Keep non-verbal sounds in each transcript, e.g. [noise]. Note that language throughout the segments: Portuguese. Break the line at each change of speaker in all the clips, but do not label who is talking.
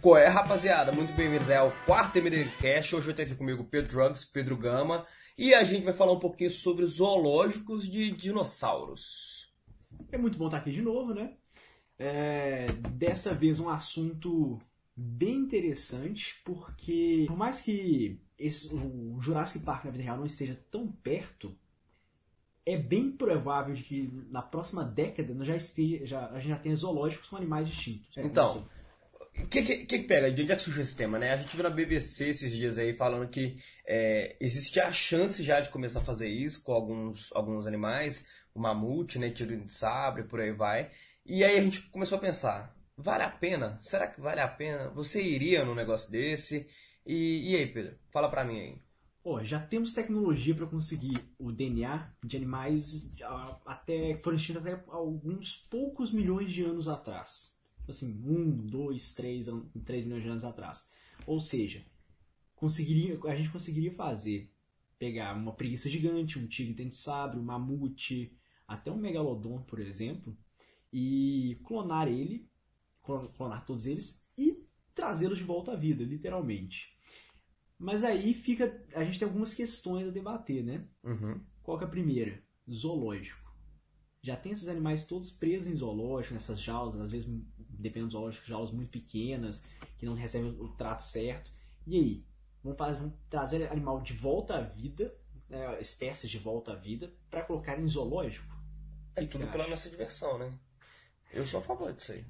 Qual é, rapaziada? Muito bem-vindos ao quarto MDCast. Hoje eu tenho aqui comigo Pedro Drugs, Pedro Gama, e a gente vai falar um pouquinho sobre zoológicos de dinossauros.
É muito bom estar aqui de novo, né? É, dessa vez um assunto bem interessante, porque por mais que esse, o Jurassic Park na vida real não esteja tão perto, é bem provável de que na próxima década nós já esteja, já, a gente já tenha zoológicos com animais distintos. É,
Então, o que, que, que pega? De onde é que surgiu esse tema, né? A gente viu na BBC esses dias aí falando que é, existe a chance já de começar a fazer isso com alguns, alguns animais, o mamute, né, tiro de sabre, por aí vai. E aí a gente começou a pensar, vale a pena? Será que vale a pena? Você iria num negócio desse? E, e aí, Pedro? Fala pra mim aí.
Ó, já temos tecnologia para conseguir o DNA de animais até foram extintos até alguns poucos milhões de anos atrás. Assim, um, dois, três, an- três milhões de anos atrás. Ou seja, conseguiria, a gente conseguiria fazer, pegar uma preguiça gigante, um tigre dente de sabre, um mamute, até um megalodon, por exemplo, e clonar ele, clon- clonar todos eles e trazê-los de volta à vida, literalmente. Mas aí fica. A gente tem algumas questões a debater, né?
Uhum.
Qual que é a primeira? Zoológico. Já tem esses animais todos presos em zoológico, nessas jaulas, às vezes, dependendo do zoológico, jaulas muito pequenas, que não recebem o trato certo. E aí? Vamos, fazer, vamos trazer animal de volta à vida, né, espécies de volta à vida, para colocar em zoológico?
É tudo pela
acha?
nossa diversão, né? Eu sou a favor disso aí.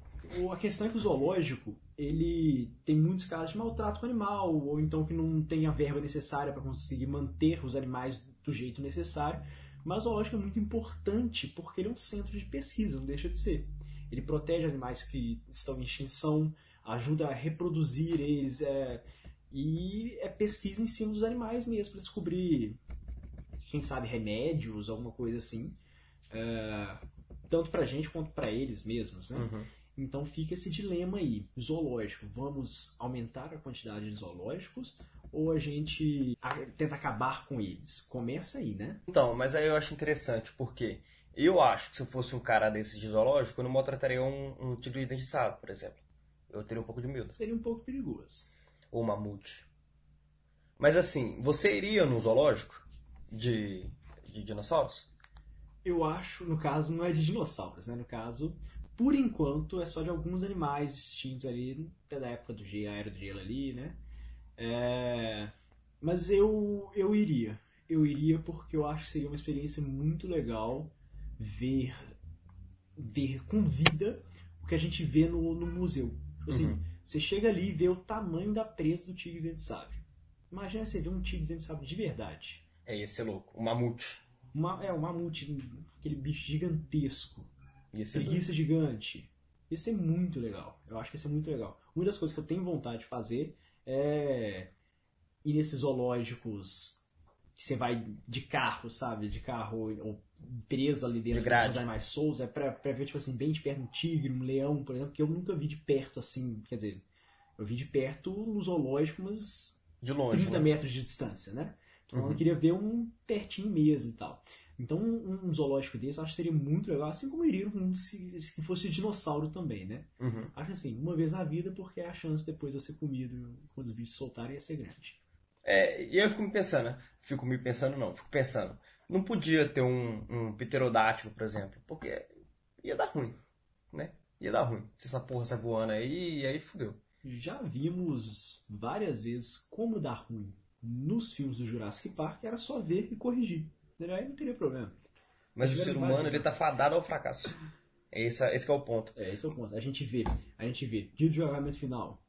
A questão é que o zoológico, ele tem muitos casos de maltrato com animal, ou então que não tem a verba necessária para conseguir manter os animais do jeito necessário. Mas o zoológico é muito importante porque ele é um centro de pesquisa, não deixa de ser. Ele protege animais que estão em extinção, ajuda a reproduzir eles, é, e é pesquisa em cima dos animais mesmo, para descobrir, quem sabe, remédios, alguma coisa assim. É, tanto pra gente quanto pra eles mesmos, né?
Uhum.
Então fica esse dilema aí. Zoológico, vamos aumentar a quantidade de zoológicos ou a gente tenta acabar com eles? Começa aí, né?
Então, mas aí eu acho interessante, porque eu acho que se eu fosse um cara desses de zoológico, eu não maltrataria um, um tigre de sabre, por exemplo. Eu teria um pouco de medo.
Seria um pouco perigoso.
Ou um mamute. Mas assim, você iria num zoológico de, de dinossauros?
Eu acho, no caso, não é de dinossauros, né? No caso, por enquanto, é só de alguns animais extintos ali, até da época do gelo, a era do gelo ali, né? É, Mas eu, eu iria. Eu iria porque eu acho que seria uma experiência muito legal ver, ver com vida o que a gente vê no, no museu. Assim,
Uhum.
você chega ali e vê o tamanho da presa do tigre dente de sabre. Imagina você ver um tigre dente de sabre de verdade.
É, ia ser louco. Um mamute.
Uma, é, um mamute, aquele bicho gigantesco.
Ia ser doido.
Preguiça gigante. Isso é muito legal. Eu acho que isso é muito legal. Uma das coisas que eu tenho vontade de fazer é ir nesses zoológicos que você vai de carro, sabe? De carro ou preso ali dentro
De
dos animais soltos. É pra, pra ver, tipo assim, bem de perto um tigre, um leão, por exemplo, que eu nunca vi de perto assim. Quer dizer, eu vi de perto no zoológico, mas
De longe.
30
né?
metros de distância, né? Então
Uhum.
eu queria ver um pertinho mesmo e tal. Então um, um zoológico desse eu acho que seria muito legal, assim como iria um se, se fosse dinossauro também, né?
Uhum.
Acho assim, uma vez na vida, porque a chance depois de eu ser comido quando os bichos soltarem ia ser grande.
É, e eu fico me pensando, né? Fico me pensando, não, fico pensando. Não podia ter um, um pterodátilo, por exemplo, porque ia dar ruim, né? Ia dar ruim. Se essa porra sai voando aí, e aí fudeu.
Já vimos várias vezes como dar ruim nos filmes do Jurassic Park, era só ver e corrigir. Aí não teria problema.
Mas o ser humano, ele tá fadado ao fracasso. Esse, esse que é o ponto.
É, esse é o ponto. A gente vê, a gente vê, dia de jogamento final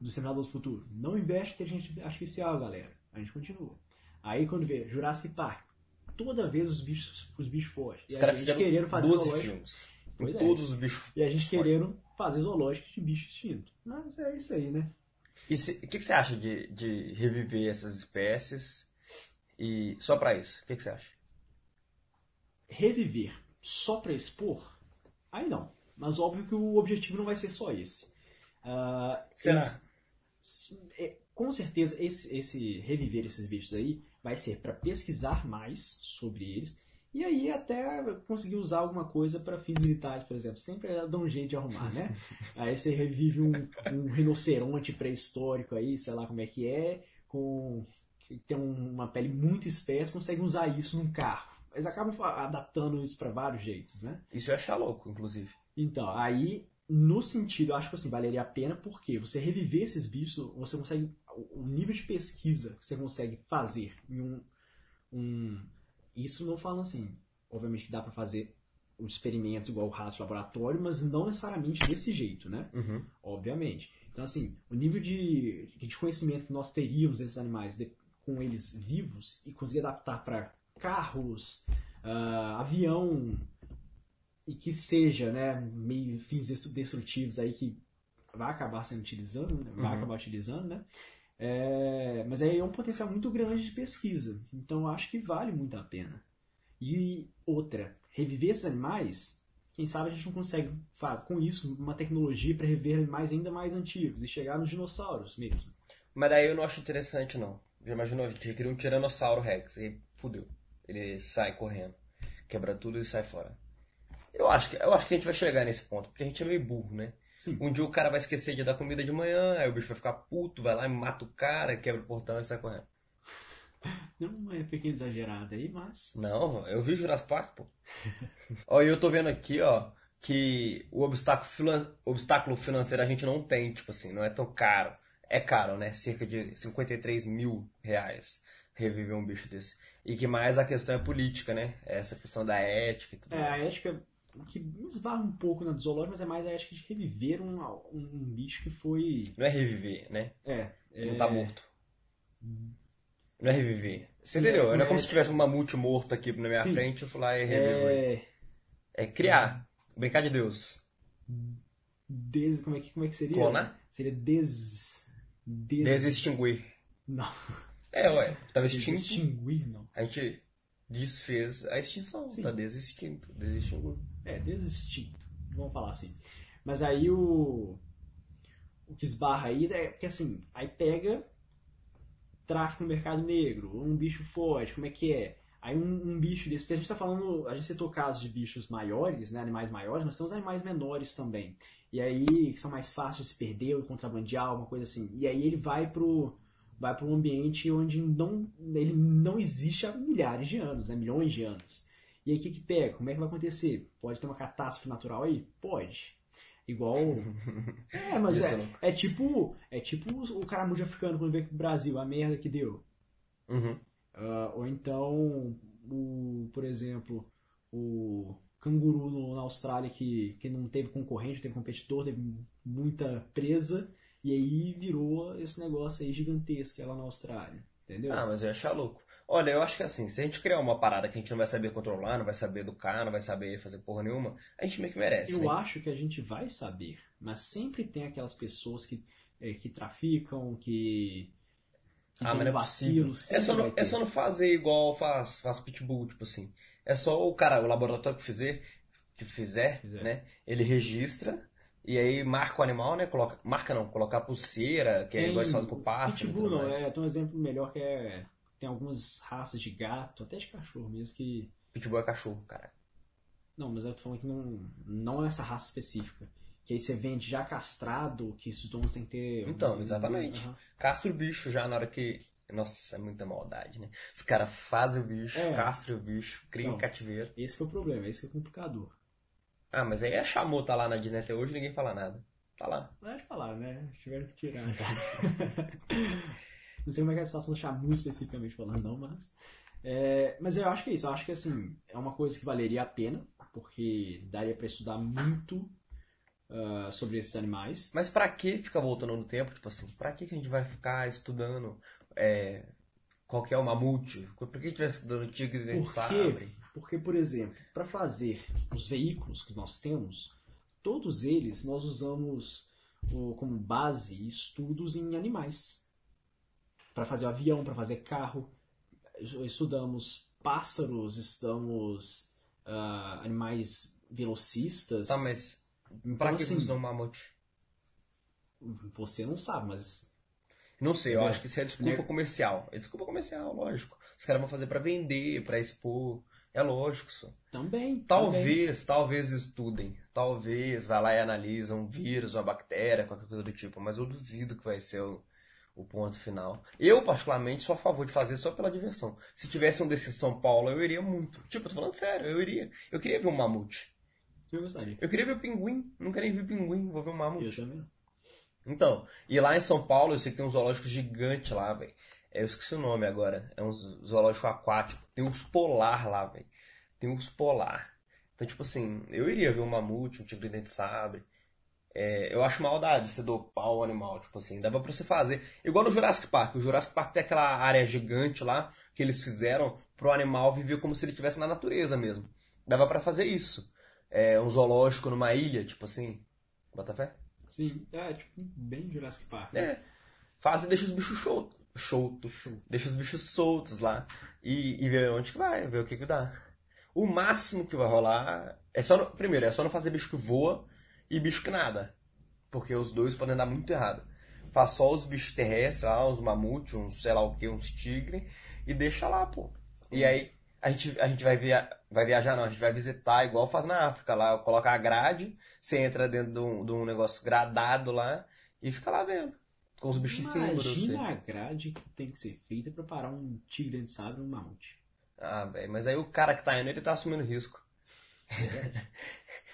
do Senador do Futuro. Não investe em inteligência artificial, galera. A gente continua. Aí quando vê Jurassic Park, toda vez os bichos, os bichos fogem.
Os
a
caras
gente
fizeram
querendo fazer
12
zoológico.
filmes.
Pois é.
todos os bichos.
E a gente querendo fazer zoológico de bicho extinto. Mas é isso aí, né?
E o que, que você acha de, de reviver essas espécies? E só pra isso, o que, que você acha?
Reviver só pra expor? Aí não. Mas óbvio que o objetivo não vai ser só esse. Ah,
Será?
esse- é, com certeza, esse, esse reviver esses bichos aí vai ser para pesquisar mais sobre eles E aí até conseguir usar alguma coisa para fins militares, por exemplo. Sempre dá um jeito de arrumar, né? [laughs] aí você revive um, um rinoceronte pré-histórico aí, sei lá como é que é, com que tem uma pele muito espessa, consegue usar isso num carro. Eles acabam adaptando isso para vários jeitos, né?
Isso eu achar louco, inclusive.
Então, aí, no sentido, eu acho que assim, valeria a pena porque você reviver esses bichos, você consegue. O nível de pesquisa que você consegue fazer em um. um isso não falando assim, obviamente que dá para fazer os experimentos igual o rato de laboratório, mas não necessariamente desse jeito, né?
Uhum.
Obviamente. Então, assim, o nível de, de conhecimento que nós teríamos desses animais de, com eles vivos e conseguir adaptar para carros, uh, avião e que seja, né, meio fins destrutivos aí que vai acabar sendo utilizando, né, vai
Uhum.
acabar utilizando, né? É, mas aí é um potencial muito grande de pesquisa. Então eu acho que vale muito a pena. E outra, reviver esses animais, quem sabe a gente não consegue, com isso, uma tecnologia para reviver animais ainda mais antigos e chegar nos dinossauros mesmo.
Mas daí eu não acho interessante, não. Já imaginou? A gente cria um Tiranossauro Rex e fudeu. Ele sai correndo, quebra tudo e sai fora. Eu acho, que, eu acho que a gente vai chegar nesse ponto, porque a gente é meio burro, né?
Sim.
Um dia o cara vai esquecer de dar comida de manhã, aí o bicho vai ficar puto, vai lá e mata o cara, quebra o portão e sai correndo. [laughs]
Não é pequeno exagerado aí, mas.
Não, eu vi Jurassic Park, pô. [laughs] ó, e eu tô vendo aqui, ó, que o obstáculo, obstáculo financeiro a gente não tem, tipo assim, não é tão caro. É caro, né? Cerca de 53 mil reais reviver um bicho desse. E que mais a questão é política, né? Essa questão da ética e tudo
É, a
mais.
ética que esbarra um pouco na do zoológico, mas é mais a ética de reviver um, um, bicho que foi.
Não é reviver, né?
É.
Que não
é-
tá morto. Não é reviver. Você
Sim,
entendeu?
é-
não é como
é-
se tivesse um mamute morto aqui na minha
Sim.
frente, eu fui lá e reviver.
É.
É criar. Brincar de Deus.
Des, como, é que, como é que seria?
Clonar?
Seria des. Des
Desextinguir.
Não.
É, ué. Tava extinto.
Desextinguir, não.
A gente desfez a extinção.
Sim.
Tá desextinto. Desextinguiu.
É, desextinto. Vamos falar assim. Mas aí o. O que esbarra aí é porque assim, aí pega tráfico no mercado negro, um bicho forte, como é que é? Aí um, um bicho desse, porque a gente tá falando, a gente citou casos de bichos maiores, né, animais maiores, mas tem os animais menores também. E aí, que são mais fáceis de se perder ou contrabandear, alguma coisa assim. E aí ele vai pro, vai pro um ambiente onde não, ele não existe há milhares de anos, né, milhões de anos. E aí o que que pega? Como é que vai acontecer? Pode ter uma catástrofe natural aí? Pode. Igual. [laughs] É, mas é, é tipo. É tipo o caramujo africano quando veio pro Brasil, a merda que deu.
Uhum.
Ah, ou então, o, por exemplo, o canguru no- na Austrália que, que não teve concorrente, não teve competidor, teve muita presa, e aí virou esse negócio aí gigantesco é lá na Austrália. Entendeu?
Ah, mas eu ia achar louco. Olha, eu acho que assim, se a gente criar uma parada que a gente não vai saber controlar, não vai saber educar, não vai saber fazer porra nenhuma, a gente meio que merece.
Eu
né?
acho que a gente vai saber, mas sempre tem aquelas pessoas que, eh, que traficam, que, que
Ah, mas é
vacilo.
É só, não, é só não fazer igual faz, faz pitbull, tipo assim. É só o cara, o laboratório que fizer, que fizer,
Fizer.
né? Ele registra e aí marca o animal, né? Coloca, marca não, colocar pulseira, que é
Tem
igual eles fazem com o pássaro.
Pitbull não,
mais.
é, tem um exemplo melhor que é. Tem algumas raças de gato, até de cachorro mesmo, que.
Pitbull é cachorro, cara.
Não, mas eu tô falando que não, não é essa raça específica. Que aí você vende já castrado, que esses donos têm que ter.
Então, exatamente.
Aham.
Castra o bicho já na hora que. Nossa, é muita maldade, né? Os caras fazem o bicho,
É.
castram o bicho, criam em cativeiro.
Esse que é o problema, esse que é o complicador.
Ah, mas aí a chamou tá lá na Disney até hoje ninguém fala nada. Tá lá.
Pode falar, né? Tiveram que tirar. [laughs] não sei como é que é a situação do Shamu especificamente falando, não, mas. É, mas eu acho que é isso. Eu acho que assim, é uma coisa que valeria a pena, porque daria pra estudar muito ah, sobre esses animais.
Mas pra que ficar voltando no tempo? Tipo assim, pra que que a gente vai ficar estudando é, qual que é o mamute? Por que estudando tigre dentro de
Por
sabre?
quê? Porque, por exemplo, para fazer os veículos que nós temos, todos eles nós usamos como base estudos em animais. Para fazer avião, para fazer carro, estudamos pássaros, estudamos ah, animais velocistas.
Tá, mas
Então,
pra que
assim,
usam mamute?
você não sabe, mas
Não sei, eu
Entendeu?
acho que isso é desculpa comercial. É desculpa comercial, lógico. Os caras vão fazer pra vender, pra expor. É lógico, só.
Também. também.
Talvez, talvez estudem. Talvez vá lá e analisa um vírus, uma bactéria, qualquer coisa do tipo. Mas eu duvido que vai ser o, o ponto final. Eu, particularmente, sou a favor de fazer só pela diversão. Se tivesse um desses São Paulo, eu iria muito. Tipo, eu tô falando sério, eu iria. Eu queria ver um mamute.
Eu gostaria.
Eu queria ver o pinguim. Nunca nem vi pinguim, vou ver um
Eu
mamute.
também.
Então, e lá em São Paulo, eu sei que tem um zoológico gigante lá, velho. É, Eu esqueci o nome agora. É um zoológico aquático. Tem uns polar lá, velho. Tem uns polar. Então, tipo assim, eu iria ver um mamute, um tigre dente de sabre. É, eu acho maldade você dopar o animal, tipo assim, dava pra você fazer. Igual no Jurassic Park. O Jurassic Park tem aquela área gigante lá que eles fizeram pro animal viver como se ele estivesse na natureza mesmo. Dava pra fazer isso. É, um zoológico numa ilha, tipo assim. Bota fé?
Sim, é tipo bem Jurassic Park.
É. Faz e deixa os bichos soltos. Solto. Deixa os bichos soltos lá. E, e ver onde que vai, ver o que que dá. O máximo que vai rolar é só. no- primeiro, é só não fazer bicho que voa e bicho que nada. Porque os dois podem dar muito errado. Faz só os bichos terrestres lá, uns mamutes, uns sei lá o que, uns tigre, e deixa lá, pô. E aí a gente, a gente vai, via, vai viajar, não, a gente vai visitar igual faz na África lá. Coloca a grade, você entra dentro de um, de um negócio gradado lá e fica lá vendo. Com os bichos em cima de você.
Imagina a grade que tem que ser feita pra parar um tigre de sabre um mamute.
Ah, velho, mas aí o cara que tá indo, ele tá assumindo risco.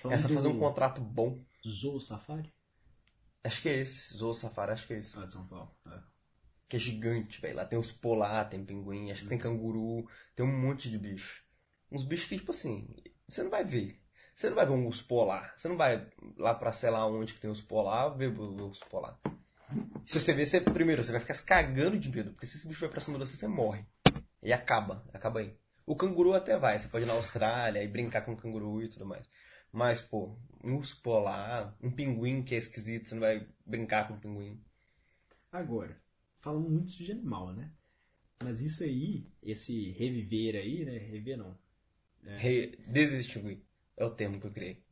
É só fazer um contrato bom.
Zoo Safari?
Acho que é esse, Zoo Safari, acho que é esse.
Ah, de São Paulo. É.
Que é gigante, velho. Lá tem os polar, tem pinguim, acho que tem canguru, tem um monte de bicho. Uns bichos que, tipo assim, você não vai ver. Você não vai ver um urso polar. Você não vai lá pra sei lá onde que tem os polar, ver o urso polar. Se você ver, você, primeiro, você vai ficar se cagando de medo, porque se esse bicho vai pra cima de você, você morre. E acaba, acaba aí. O canguru até vai, você pode ir na Austrália e brincar com o canguru e tudo mais. Mas, pô, um urso polar, um pinguim que é esquisito, você não vai brincar com o pinguim.
Agora, falamos muito de animal, né? Mas isso aí, esse reviver aí, né? Rever não.
Re- Desextinguir. É o termo que eu criei.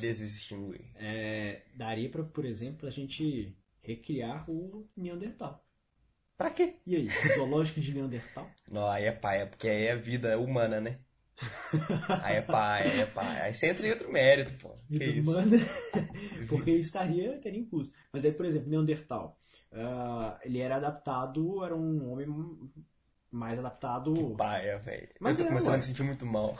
Desextinguir.
É, daria pra, por exemplo, a gente recriar o Neandertal.
Pra quê?
E aí, zoológico de Neandertal?
Não, aí é pai, é porque aí é vida humana, né? [laughs] Aí é pai, aí é pai. Aí você entra em outro mérito, pô. Que
Vida
isso?
humana. [laughs] Porque estaria, teria incluso. Mas aí, por exemplo, Neandertal. Ah, ele era adaptado, era um homem mais adaptado.
Paia, velho. Eu
Mas
tô
é,
começando a me sentir muito mal.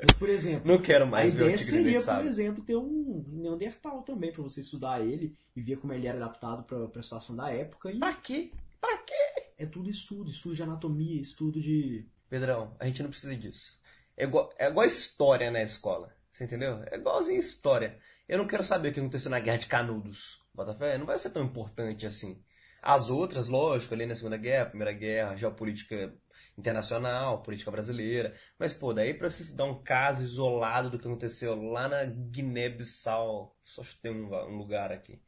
Mas, por exemplo,
Não quero
a
mais ver o
ideia
tigre
seria, por
sabe?
exemplo, ter um Neandertal também, pra você estudar ele e ver como ele era adaptado pra, pra situação da época. E
Pra quê? Pra quê?
é tudo estudo, estudo de anatomia, estudo de.
Pedrão, a gente não precisa disso. É igual, é igual história na escola. Você entendeu? É igualzinho história. Eu não quero saber o que aconteceu na Guerra de Canudos. Botafé não vai ser tão importante assim. As outras, lógico, ali na Segunda Guerra, Primeira Guerra, geopolítica internacional, política brasileira. Mas, pô, daí pra você dar um caso isolado do que aconteceu lá na Guiné-Bissau, só acho que tem um, um lugar aqui.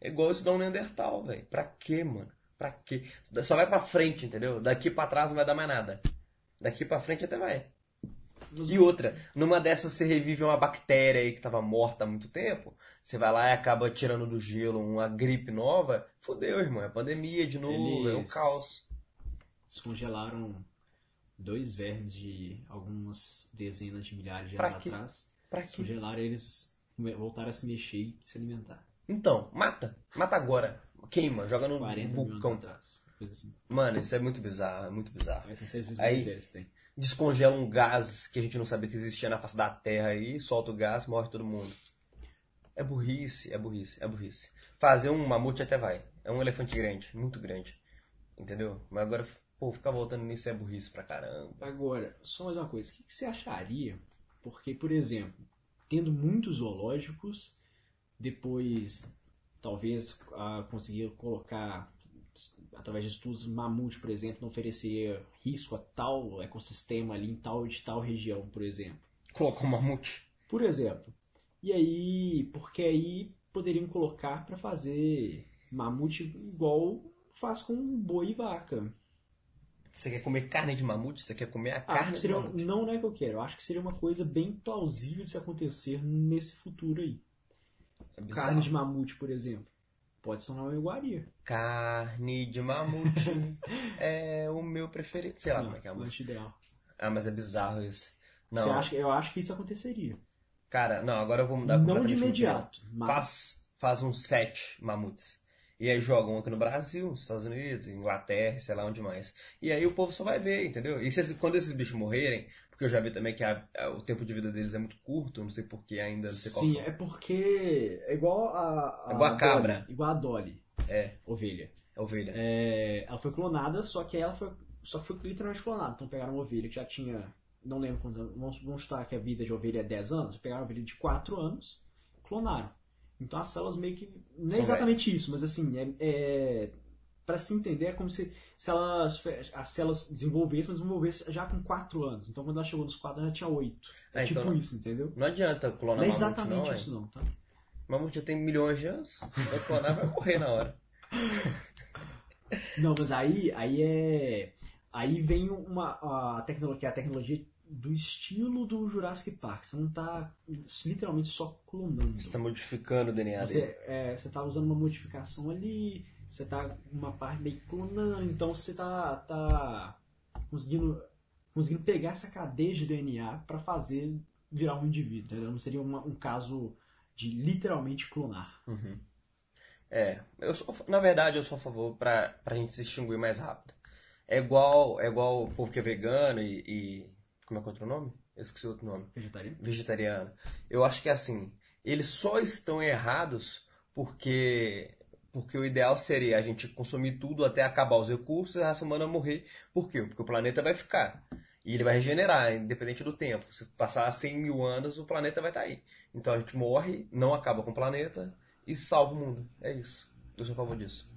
É igual estudar um Neandertal, velho. Pra quê, mano? Pra quê? Só vai pra frente, entendeu? Daqui pra trás não vai dar mais nada. Daqui pra frente até vai. E outra, numa dessas você revive uma bactéria aí que tava morta há muito tempo, você vai lá e acaba tirando do gelo uma gripe nova, fodeu, irmão. É pandemia de novo, é um
Eles-
caos.
Descongelaram dois vermes de algumas dezenas de milhares de
Pra
anos
quê?
atrás.
Pra quê?
Descongelaram eles voltaram a se mexer e se alimentar.
Então, mata. Mata agora. Queima, joga no
40 mil anos
vulcão.
atrás. Assim.
Mano, isso é muito bizarro, é muito bizarro.
Vezes
Aí-. Descongela um gás que a gente não sabia que existia na face da Terra aí, solta o gás, morre todo mundo. É burrice, é burrice, é burrice. Fazer um mamute até vai. É um elefante grande, muito grande. Entendeu? Mas agora, pô, ficar voltando nisso é burrice pra caramba.
Agora, só mais uma coisa. O que que você acharia? Porque, por exemplo, tendo muitos zoológicos, depois talvez ah, conseguir colocar, através de estudos, mamute, por exemplo, não oferecer risco a tal ecossistema ali em tal de tal região, por exemplo.
Colocou um mamute.
Por exemplo. E aí, porque aí poderiam colocar para fazer mamute igual faz com boi e vaca.
Você quer comer carne de mamute? Você quer comer a
Acho
carne
que
de
seria,
mamute?
não, não é que eu quero. Eu acho que seria uma coisa bem plausível de se acontecer nesse futuro aí.
É.
Carne de mamute, por exemplo. Pode se tornar uma iguaria.
Carne de mamute [laughs] é o meu preferido. Sei lá como é que é a música.
ideal.
Ah, mas é bizarro isso. Não.
Acha, eu acho que isso aconteceria.
Cara, não, agora eu vou mudar
Não de imediato, mas
Faz, faz uns sete mamutes. E aí jogam aqui no Brasil, nos Estados Unidos, Inglaterra, sei lá onde mais. E aí o povo só vai ver, entendeu? E se quando esses bichos morrerem, porque eu já vi também que a- a- o tempo de vida deles é muito curto, não sei porquê ainda, não sei qual.
Sim, é porque é igual a,
É igual a cabra.
Dolly, igual a Dolly,
É,
ovelha.
a ovelha.
É, ela foi clonada, só que ela foi, só que foi literalmente clonada. Então pegaram uma ovelha que já tinha, não lembro quantos anos, vamos, vamos chutar que a vida de ovelha é 10 anos, pegaram uma ovelha de 4 anos, clonaram. Então as células meio que, não é exatamente isso, mas assim, é, é para se entender é como se, se elas, as células desenvolvessem, mas desenvolvessem já com 4 anos. Então quando ela chegou nos 4 ela já tinha 8. É
Ah,
tipo
então-
isso, entendeu?
Não adianta clonar
Não é
mamute,
exatamente
não, é.
isso não, tá?
Mamute já tem milhões de anos, vai clonar, vai morrer na hora.
Não, mas aí, aí é. Aí vem uma a tecnologia, é a tecnologia do estilo do Jurassic Park. Você não tá literalmente só clonando.
Você tá modificando o DNA
Você,
dele.
é, você tá usando uma modificação ali, você tá uma parte meio clonando, então você tá, tá conseguindo, conseguindo pegar essa cadeia de DNA pra fazer virar um indivíduo, entendeu? Não seria uma- um caso de literalmente clonar.
Uhum. É, eu sou, na verdade eu sou a favor pra, pra gente se extinguir mais rápido. É igual, é igual o povo que é vegano e, e- como é que é outro nome? Eu esqueci outro nome.
Vegetariano?
Vegetariano. Eu acho que é assim, eles só estão errados porque porque o ideal seria a gente consumir tudo até acabar os recursos e a raça humana morrer. Por quê? Porque o planeta vai ficar. E ele vai regenerar, independente do tempo. Se passar 100 mil anos, o planeta vai estar aí. Então a gente morre, não acaba com o planeta e salva o mundo. É isso. Eu sou a favor disso.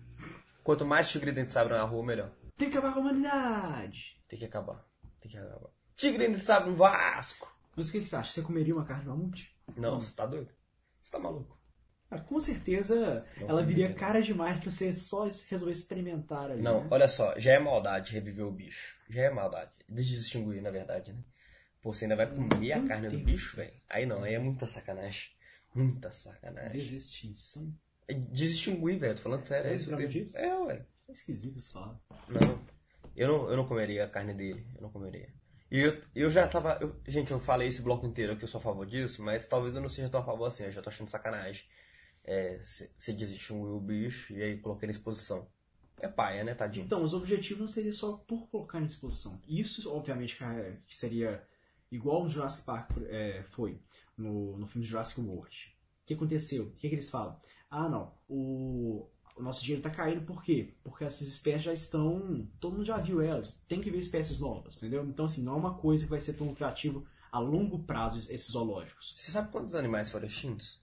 Quanto mais tigre dente sabre na rua, melhor.
Tem que acabar com a humanidade!
Tem que acabar. Tem que acabar. Tigre dente sabre no Vasco!
Mas o que, que você acha? Você comeria uma carne de mamute?
Não, você tá doido? Você tá maluco?
Cara, com certeza
Não
ela viria
comeria.
cara demais pra você só resolver experimentar ali.
Não,
né?
olha só, já é maldade reviver o bicho. Já é maldade. Desdistinguir, na verdade, né? Pô, você ainda vai comer a
Não
carne do bicho, velho? Aí não, aí é muita sacanagem. Muita sacanagem.
Desextinção.
É Desdistinguir, velho, tô falando sério.
É
É isso termo.
isso?
É, ué.
É esquisito essa palavra.
Não. Eu não, eu não comeria a carne dele. Eu não comeria. E eu, eu já tava. eu- gente, eu falei esse bloco inteiro que eu sou a favor disso, mas talvez eu não seja tão a favor assim. Eu já tô achando sacanagem. É, você desdistinguir o bicho e aí colocar ele em exposição. É paia, né, tadinho?
Então, os objetivos não seria só por colocar em exposição. Isso, obviamente, que seria igual o Jurassic Park é, foi no, no filme Jurassic World. O que aconteceu? O que, que eles falam? Ah, não. O, o nosso dinheiro está caindo por quê? Porque essas espécies já estão. Todo mundo já viu elas. Tem que ver espécies novas, entendeu? Então, assim, não é uma coisa que vai ser tão lucrativo a longo prazo esses zoológicos.
Você sabe quantos animais foram extintos?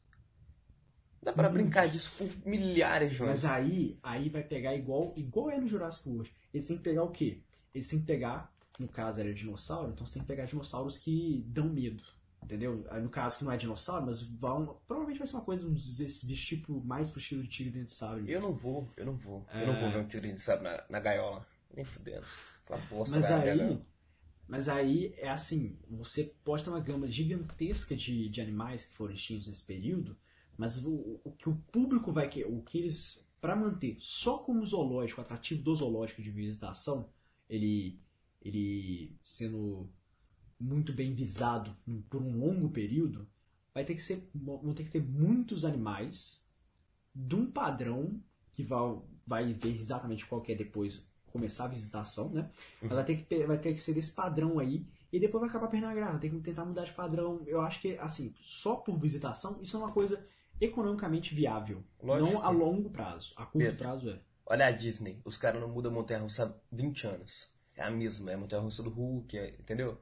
Dá pra
Hum.
brincar disso por milhares de anos.
Mas aí, aí vai pegar igual, igual é no Jurassic World. Eles têm que pegar o quê? Eles têm que pegar, no caso era dinossauro, então você tem que pegar dinossauros que dão medo. Entendeu? Aí, No caso que não é dinossauro, mas vão. Provavelmente vai ser uma coisa, uns desses tipo mais pro estilo de tigre dente de sabre.
Eu não vou, eu não vou. Eu não
É.
vou ver um tigre, sabe, na, na gaiola. Nem fudendo. Aquela bosta
Mas aí,
gaiola.
mas aí é assim, você pode ter uma gama gigantesca de, de animais que foram extintos nesse período, mas o, o que o público vai querer, o que eles para manter só como zoológico, atrativo do zoológico de visitação, ele ele sendo muito bem visado por um longo período, vai ter que ser vão ter que ter muitos animais de um padrão que vai, vai ver exatamente qual que é depois começar a visitação, né?
Uhum.
Ela vai ter, que, vai ter que ser desse padrão aí. E depois vai acabar perdendo a graça. Tem que tentar mudar de padrão. Eu acho que, assim, só por visitação, isso é uma coisa economicamente viável.
Lógico
não a longo prazo. A curto
Pedro.
prazo é.
Olha a Disney. Os caras não mudam a montanha-russa há 20 anos. É a mesma, é a montanha-russa do Hulk, é- entendeu?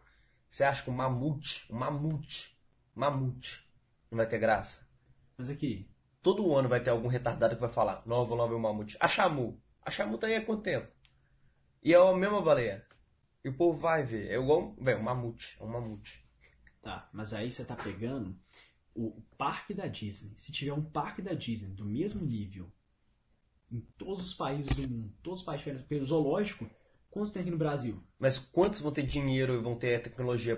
Você acha que um mamute, um mamute, mamute, não vai ter graça?
Mas aqui,
Todo ano vai ter algum retardado que vai falar, não, vou lá ver o mamute. A Chamu. A Chamu tá aí há quanto tempo? E é a mesma baleia. E o povo vai ver. É igual, velho, um mamute. É um mamute.
tá. Mas aí você tá pegando o, o parque da Disney. Se tiver um parque da Disney do mesmo nível em todos os países do mundo, todos os países diferentes, pelo zoológico, quantos tem aqui no Brasil?
Mas quantos vão ter dinheiro e vão ter tecnologia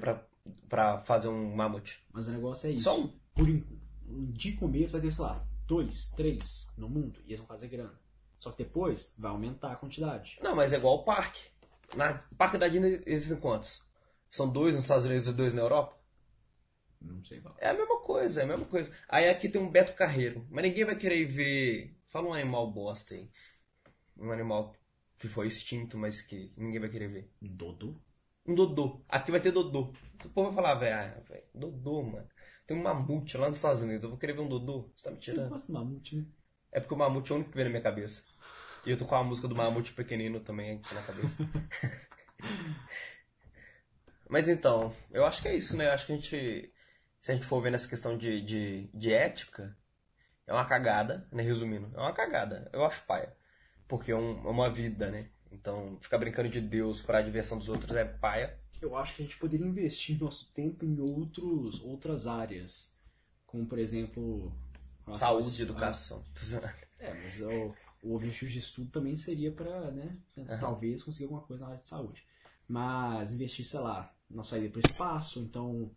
pra fazer um mamute?
Mas o negócio é isso.
Só um.
por de começo vai ter, sei lá, dois, três no mundo e eles vão fazer grana. Só que depois vai aumentar a quantidade.
Não, mas é igual o parque. Na o parque da Disney existem quantos? São dois nos Estados Unidos e dois na Europa?
Não sei qual.
É a mesma coisa, é a mesma coisa. Aí aqui tem um Beto Carreiro, mas ninguém vai querer ver. Fala um animal bosta aí. Um animal que foi extinto, mas que ninguém vai querer ver.
Dodô?
Um Dodô. Aqui vai ter Dodô. O povo vai falar, velho, ah, Dodô, mano. Tem um mamute lá nos Estados Unidos. Eu vou querer ver um Dodô? Você tá me
Você
tirando?
gosta do mamute, né?
É porque o mamute é o único que vem na minha cabeça. E eu tô com a música do mamute pequenino também aqui na cabeça. [laughs] Mas então, eu acho que é isso, né? Eu acho que a gente. Se a gente for ver nessa questão de, de, de ética, é uma cagada, né? Resumindo, é uma cagada. Eu acho paia. Porque é, um- é uma vida, né? Então, ficar brincando de Deus pra diversão dos outros é paia.
Eu acho que a gente poderia investir nosso tempo em outros, outras áreas. Como, por exemplo...
Saúde e educação. Zoando.
É, mas o, o objetivo de estudo também seria para, né, talvez conseguir alguma coisa na área de saúde. Mas investir, sei lá, na saída para o espaço, então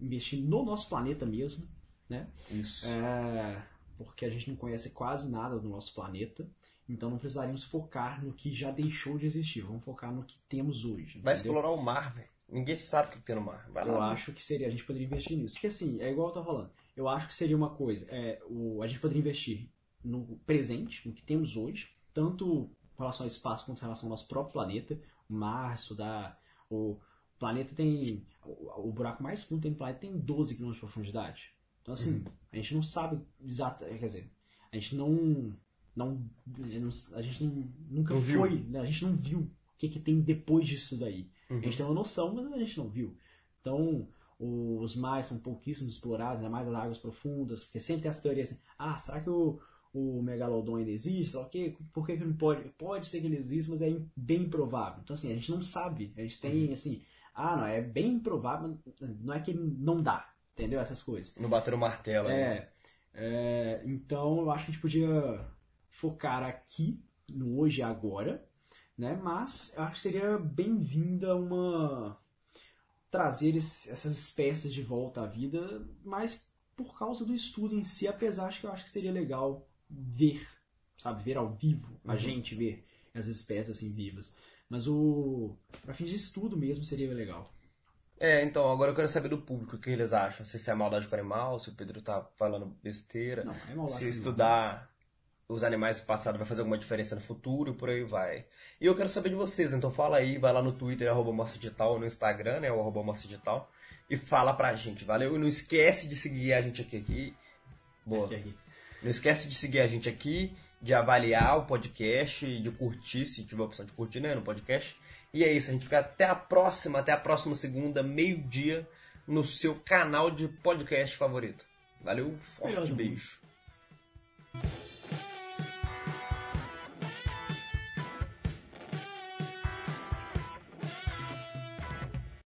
investir no nosso planeta mesmo, né?
Isso.
É, porque a gente não conhece quase nada do nosso planeta, então não precisaríamos focar no que já deixou de existir. Vamos focar no que temos hoje.
Vai
entendeu?
explorar o mar, velho. Ninguém sabe o que tem no mar. Vai
Eu
lá.
acho que seria, a gente poderia investir nisso. Porque assim, é igual eu tô falando. Eu acho que seria uma coisa, é, o, a gente poderia investir no presente, no que temos hoje, tanto com relação ao espaço quanto com relação ao nosso próprio planeta. O mar, estudar. O planeta tem. O, o buraco mais fundo tem planeta tem 12 km de profundidade. Então assim, a gente não sabe exato. Quer dizer, a gente não. não a gente não, nunca
Não
foi, né? a gente não viu o que, que tem depois disso daí.
Uhum.
A gente tem uma noção, mas a gente não viu. Então, os mares são pouquíssimos explorados, ainda mais as águas profundas, porque sempre tem essa teoria assim, ah, será que o, o megalodon ainda existe? Ok, por que, que não pode? Pode ser que ele exista, mas é bem improvável. Então, assim, a gente não sabe. A gente tem, assim, ah, não, é bem improvável, mas não é que não dá, entendeu? Essas coisas.
Não bater o martelo. né?
É, é, então eu acho que a gente podia focar aqui no hoje e agora, né? Mas eu acho que seria bem-vinda uma trazer esse- essas espécies de volta à vida, mas por causa do estudo em si, apesar de que eu acho que seria legal ver, sabe, ver ao vivo, a
Uhum.
gente ver as espécies assim vivas. Mas o para fins de estudo mesmo seria legal.
É, então, agora eu quero saber do público o que eles acham. Se isso é maldade com o animal, se o Pedro tá falando besteira.
Não, é
se estudar os animais do passado vai fazer alguma diferença no futuro e por aí vai. E eu quero saber de vocês, então fala aí, vai lá no Twitter, arroba Mostra Digital, no Instagram, né, o arroba Mostra Digital, e fala pra gente, valeu? E não esquece de seguir a gente aqui, aqui. Boa.
Aqui, aqui.
Não esquece de seguir a gente aqui, de avaliar o podcast, de curtir, se tiver a opção de curtir, né, no podcast. E é isso, a gente fica até a próxima, até a próxima segunda, meio-dia, no seu canal de podcast favorito. Valeu, forte beijo.